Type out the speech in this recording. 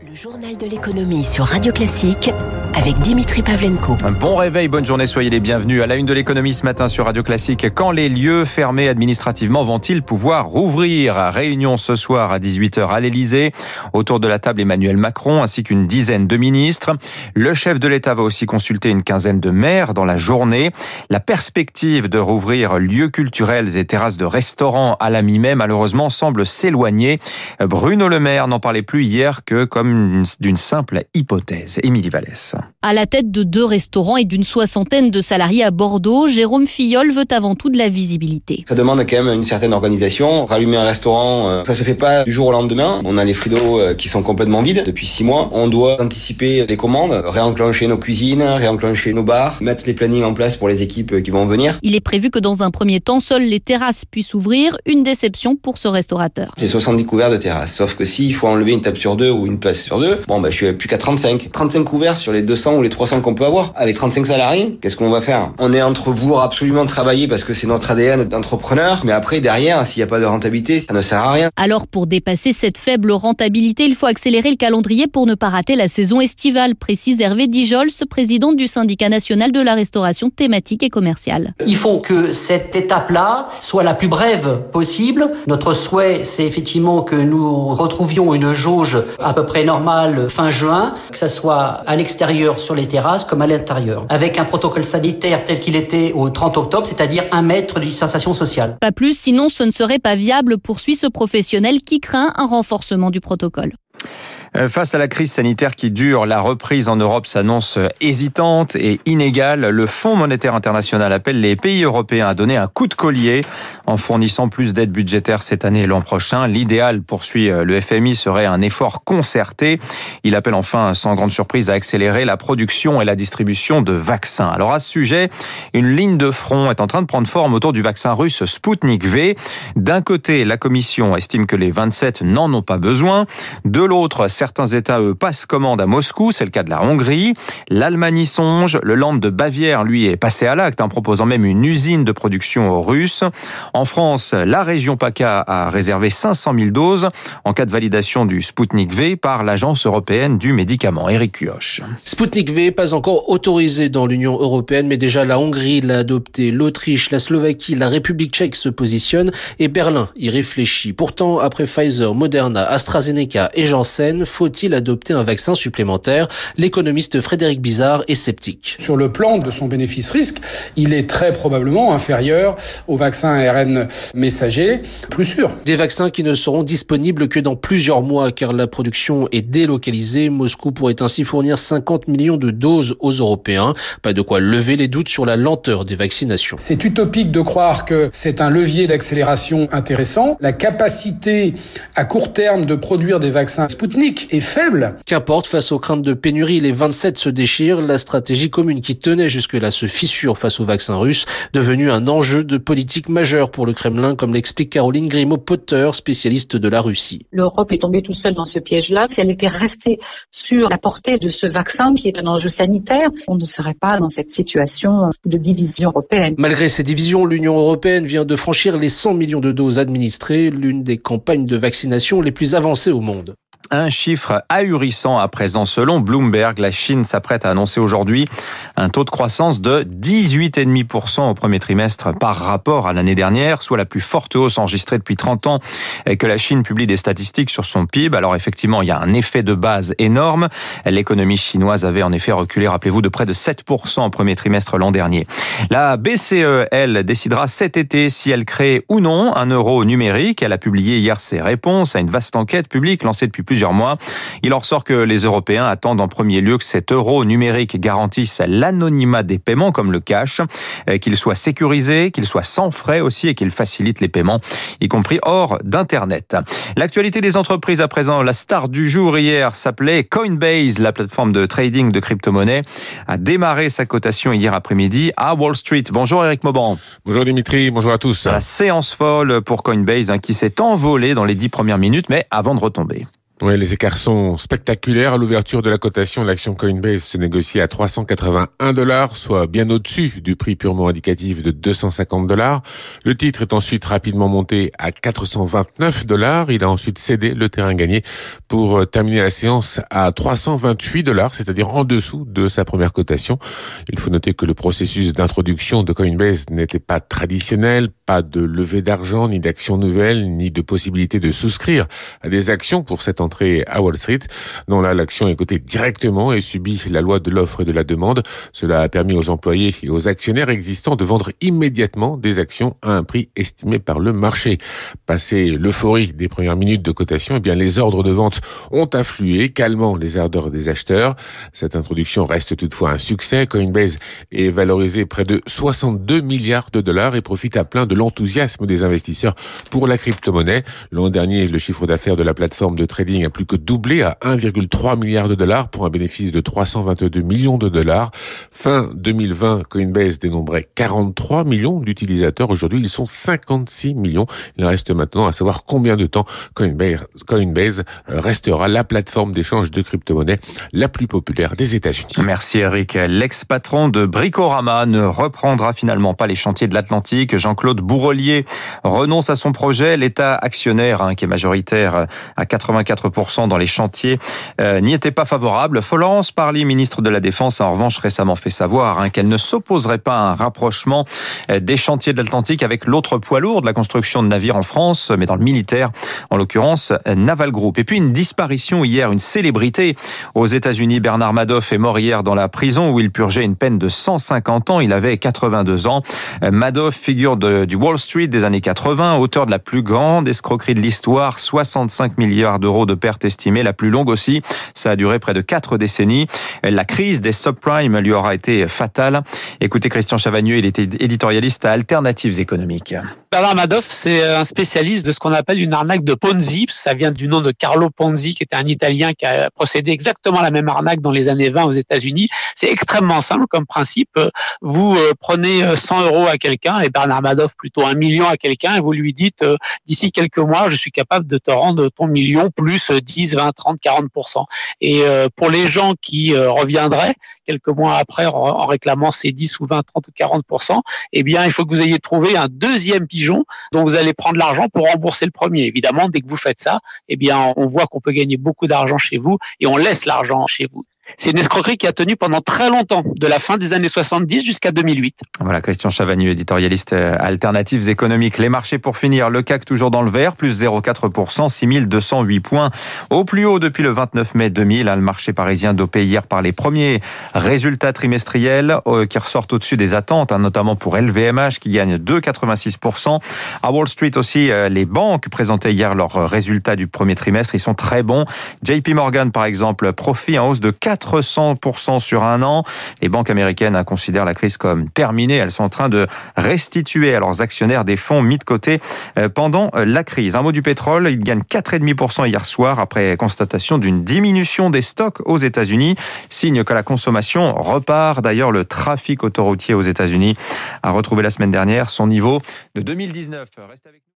Le journal de l'économie sur Radio Classique avec Dimitri Pavlenko. Un bon réveil, bonne journée, soyez les bienvenus à la une de l'économie ce matin sur Radio Classique. Quand les lieux fermés administrativement vont-ils pouvoir rouvrir? Réunion ce soir à 18h à l'Elysée. Autour de la table Emmanuel Macron ainsi qu'une dizaine de ministres. Le chef de l'État va aussi consulter une quinzaine de maires dans la journée. La perspective de rouvrir lieux culturels et terrasses de restaurants à la mi-mai malheureusement semble s'éloigner. Bruno Le Maire n'en parlait plus hier que comme d'une simple hypothèse. Émilie Vallès. À la tête de deux restaurants et d'une soixantaine de salariés à Bordeaux, Jérôme Fillol veut avant tout de la visibilité. Ça demande quand même une certaine organisation. Rallumer un restaurant, euh, ça se fait pas du jour au lendemain. On a les fridos euh, qui sont complètement vides depuis six mois. On doit anticiper les commandes, réenclencher nos cuisines, réenclencher nos bars, mettre les plannings en place pour les équipes qui vont venir. Il est prévu que dans un premier temps, seules les terrasses puissent ouvrir. Une déception pour ce restaurateur. J'ai 70 couverts de terrasses, sauf que s'il faut enlever une table sur deux ou une place sur deux, bon bah je suis plus qu'à 35. 35 couverts sur les 200 ou les 300 qu'on peut avoir. Avec 35 salariés, qu'est-ce qu'on va faire? On est entre vous absolument travailler parce que c'est notre ADN d'entrepreneur, mais après derrière, s'il n'y a pas de rentabilité, ça ne sert à rien. Alors pour dépasser cette faible rentabilité, il faut accélérer le calendrier pour ne pas rater la saison estivale, précise Hervé Dijols, président du syndicat national de la restauration thématique et commerciale. Il faut que cette étape-là soit la plus brève possible. Notre souhait, c'est effectivement que nous retrouvions une jauge à peu près normale fin juin, que ça soit à l'extérieur sur les terrasses comme à l'intérieur, avec un protocole sanitaire tel qu'il était au 30 octobre, c'est-à-dire un mètre de distanciation sociale. Pas plus, sinon ce ne serait pas viable, poursuit ce professionnel qui craint un renforcement du protocole. Euh, face à la crise sanitaire qui dure, la reprise en Europe s'annonce hésitante et inégale. Le Fonds monétaire international appelle les pays européens à donner un coup de collier en fournissant plus d'aide budgétaire cette année et l'an prochain. L'idéal, poursuit euh, le FMI, serait un effort concerté. Il appelle enfin, sans grande surprise, à accélérer la production et la distribution de vaccins. Alors à ce sujet, une ligne de front est en train de prendre forme autour du vaccin russe Sputnik V. D'un côté, la Commission estime que les 27 n'en ont pas besoin. De l'autre, certains États, eux, passent commande à Moscou. C'est le cas de la Hongrie. L'Allemagne y songe. Le Land de Bavière, lui, est passé à l'acte en proposant même une usine de production aux Russes. En France, la région PACA a réservé 500 000 doses en cas de validation du Sputnik V par l'Agence européenne du médicament. Eric Kioch. Sputnik V, pas encore autorisé dans l'Union européenne, mais déjà la Hongrie l'a adopté, l'Autriche, la Slovaquie, la République tchèque se positionnent et Berlin y réfléchit. Pourtant, après Pfizer, Moderna, AstraZeneca et Janssen, faut-il adopter un vaccin supplémentaire? L'économiste Frédéric Bizarre est sceptique. Sur le plan de son bénéfice-risque, il est très probablement inférieur au vaccin ARN messager, plus sûr. Des vaccins qui ne seront disponibles que dans plusieurs mois car la production est délocalisée. Moscou pourrait ainsi fournir 50 millions de doses aux Européens. Pas de quoi lever les doutes sur la lenteur des vaccinations. C'est utopique de croire que c'est un levier d'accélération intéressant. La capacité à court terme de produire des vaccins Sputnik est faible. Qu'importe, face aux craintes de pénurie, les 27 se déchirent. La stratégie commune qui tenait jusque-là se fissure face au vaccin russe, devenu un enjeu de politique majeur pour le Kremlin, comme l'explique Caroline Grimaud-Potter, spécialiste de la Russie. L'Europe est tombée tout seule dans ce piège-là. Si elle était restée sur la portée de ce vaccin, qui est un enjeu sanitaire, on ne serait pas dans cette situation de division européenne. Malgré ces divisions, l'Union européenne vient de franchir les 100 millions de doses administrées, l'une des campagnes de vaccination les plus avancées au monde. Un chiffre ahurissant à présent. Selon Bloomberg, la Chine s'apprête à annoncer aujourd'hui un taux de croissance de 18,5% au premier trimestre par rapport à l'année dernière, soit la plus forte hausse enregistrée depuis 30 ans que la Chine publie des statistiques sur son PIB. Alors effectivement, il y a un effet de base énorme. L'économie chinoise avait en effet reculé, rappelez-vous, de près de 7% au premier trimestre l'an dernier. La BCE, elle, décidera cet été si elle crée ou non un euro numérique. Elle a publié hier ses réponses à une vaste enquête publique lancée depuis plusieurs mois. Il en ressort que les Européens attendent en premier lieu que cet euro numérique garantisse l'anonymat des paiements comme le cash, euh, qu'il soit sécurisé, qu'il soit sans frais aussi et qu'il facilite les paiements, y compris hors d'Internet. L'actualité des entreprises à présent, la star du jour hier s'appelait Coinbase, la plateforme de trading de crypto-monnaies, a démarré sa cotation hier après-midi à Wall Street. Bonjour Eric Mauban. Bonjour Dimitri, bonjour à tous. La séance folle pour Coinbase hein, qui s'est envolée dans les dix premières minutes, mais avant de retomber. Oui, les écarts sont spectaculaires. À l'ouverture de la cotation, l'action Coinbase se négocie à 381 dollars, soit bien au-dessus du prix purement indicatif de 250 dollars. Le titre est ensuite rapidement monté à 429 dollars. Il a ensuite cédé le terrain gagné pour terminer la séance à 328 dollars, c'est-à-dire en dessous de sa première cotation. Il faut noter que le processus d'introduction de Coinbase n'était pas traditionnel, pas de levée d'argent, ni d'actions nouvelles, ni de possibilité de souscrire à des actions pour cette entrée à Wall Street. là, l'action est cotée directement et subit la loi de l'offre et de la demande. Cela a permis aux employés et aux actionnaires existants de vendre immédiatement des actions à un prix estimé par le marché. Passé l'euphorie des premières minutes de cotation, eh bien, les ordres de vente ont afflué, calmant les ardeurs des acheteurs. Cette introduction reste toutefois un succès. Coinbase est valorisé près de 62 milliards de dollars et profite à plein de l'enthousiasme des investisseurs pour la crypto-monnaie. L'an dernier, le chiffre d'affaires de la plateforme de trading a plus que doublé à 1,3 milliard de dollars pour un bénéfice de 322 millions de dollars. Fin 2020, Coinbase dénombrait 43 millions d'utilisateurs. Aujourd'hui, ils sont 56 millions. Il reste maintenant à savoir combien de temps Coinbase, restera la plateforme d'échange de crypto-monnaies la plus populaire des États-Unis. Merci Eric. L'ex-patron de Bricorama ne reprendra finalement pas les chantiers de l'Atlantique. Jean-Claude Bourrelier renonce à son projet. L'État actionnaire, hein, qui est majoritaire à 84% dans les chantiers, euh, n'y était pas favorable. Florence Parly, ministre de la Défense, a en revanche récemment fait savoir hein, qu'elle ne s'opposerait pas à un rapprochement euh, des chantiers de l'Atlantique avec l'autre poids lourd de la construction de navires en France, mais dans le militaire, en l'occurrence Naval Group. Et puis une disparition hier, une célébrité aux États-Unis. Bernard Madoff est mort hier dans la prison où il purgeait une peine de 150 ans. Il avait 82 ans. Euh, Madoff, figure du Wall Street des années 80, auteur de la plus grande escroquerie de l'histoire, 65 milliards d'euros de pertes estimées, la plus longue aussi. Ça a duré près de quatre décennies. La crise des subprimes lui aura été fatale. Écoutez Christian Chavagneux, il était éditorialiste à Alternatives économiques. Bernard Madoff, c'est un spécialiste de ce qu'on appelle une arnaque de Ponzi. Ça vient du nom de Carlo Ponzi, qui était un Italien qui a procédé exactement à la même arnaque dans les années 20 aux États-Unis. C'est extrêmement simple comme principe. Vous euh, prenez 100 euros à quelqu'un et Bernard Madoff plutôt un million à quelqu'un et vous lui dites euh, d'ici quelques mois, je suis capable de te rendre ton million plus 10, 20, 30, 40% Et euh, pour les gens qui reviendraient quelques mois après en réclamant ces 10 ou 20, 30 ou 40% eh bien, il faut que vous ayez trouvé un deuxième pigeon dont vous allez prendre l'argent pour rembourser le premier. Évidemment, dès que vous faites ça, eh bien, on voit qu'on peut gagner beaucoup d'argent chez vous et on laisse l'argent chez vous. C'est une escroquerie qui a tenu pendant très longtemps, de la fin des années 70 jusqu'à 2008. Voilà, Christian Chavagneux, éditorialiste euh, alternatives économiques. Les marchés pour finir, le CAC toujours dans le vert, plus 0,4%, 6208 points. Au plus haut depuis le 29 mai 2000, le marché parisien dopé hier par les premiers résultats trimestriels euh, qui ressortent au-dessus des attentes, hein, notamment pour LVMH qui gagne 2,86%. À Wall Street aussi, euh, les banques présentaient hier leurs résultats du premier trimestre. Ils sont très bons. JP Morgan, par exemple, profit en hausse de 4 400% sur un an. Les banques américaines considèrent la crise comme terminée. Elles sont en train de restituer à leurs actionnaires des fonds mis de côté euh, pendant euh, la crise. Un mot du pétrole, il gagne 4,5% hier soir après constatation d'une diminution des stocks aux États-Unis, signe que la consommation repart. D'ailleurs, le trafic autoroutier aux États-Unis a retrouvé la semaine dernière son niveau de 2019. Reste avec